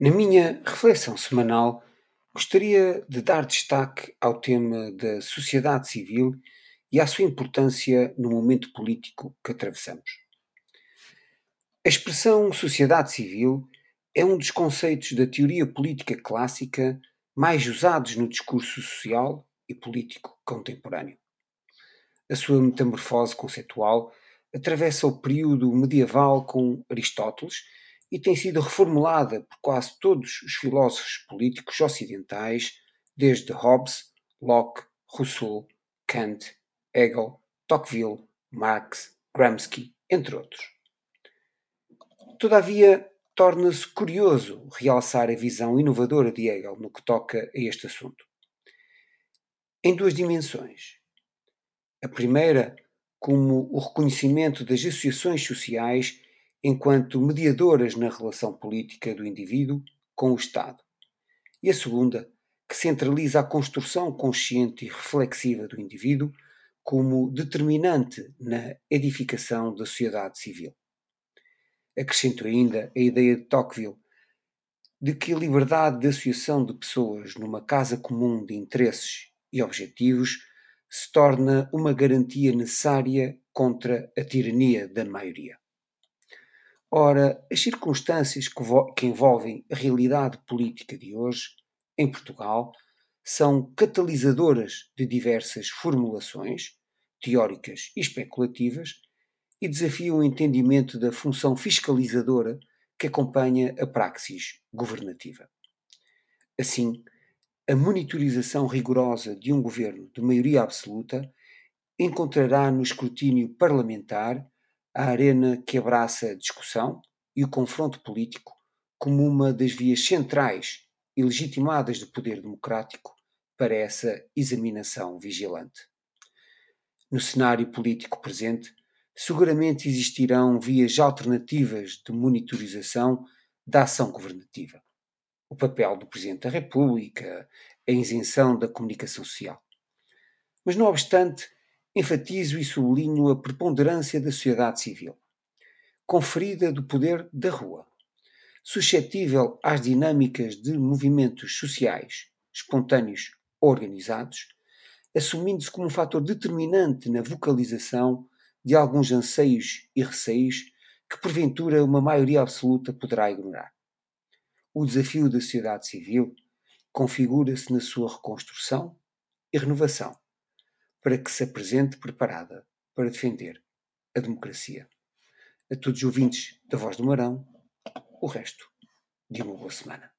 Na minha reflexão semanal, gostaria de dar destaque ao tema da sociedade civil e à sua importância no momento político que atravessamos. A expressão sociedade civil é um dos conceitos da teoria política clássica mais usados no discurso social e político contemporâneo. A sua metamorfose conceitual atravessa o período medieval com Aristóteles e tem sido reformulada por quase todos os filósofos políticos ocidentais, desde Hobbes, Locke, Rousseau, Kant, Hegel, Tocqueville, Marx, Gramsci, entre outros. Todavia, torna-se curioso realçar a visão inovadora de Hegel no que toca a este assunto. Em duas dimensões. A primeira, como o reconhecimento das associações sociais enquanto mediadoras na relação política do indivíduo com o Estado. E a segunda, que centraliza a construção consciente e reflexiva do indivíduo como determinante na edificação da sociedade civil. Acrescento ainda a ideia de Tocqueville de que a liberdade de associação de pessoas numa casa comum de interesses e objetivos se torna uma garantia necessária contra a tirania da maioria. Ora, as circunstâncias que, envolvem a realidade política de hoje, em Portugal, são catalisadoras de diversas formulações, teóricas e especulativas, e desafiam o entendimento da função fiscalizadora que acompanha a praxis governativa. Assim, a monitorização rigorosa de um governo de maioria absoluta encontrará no escrutínio parlamentar a arena que abraça a discussão e o confronto político como uma das vias centrais e legitimadas do poder democrático para essa examinação vigilante. No cenário político presente, seguramente existirão vias alternativas de monitorização da ação governativa o papel do Presidente da República, a isenção da comunicação social. Mas, não obstante, enfatizo e sublinho a preponderância da sociedade civil, conferida do poder da rua, suscetível às dinâmicas de movimentos sociais, espontâneos organizados, assumindo-se como um fator determinante na vocalização de alguns anseios e receios que, porventura, uma maioria absoluta poderá ignorar. O desafio da sociedade civil configura-se na sua reconstrução e renovação, para que se apresente preparada para defender a democracia. A todos os ouvintes da Voz do Marão, o resto de uma boa semana.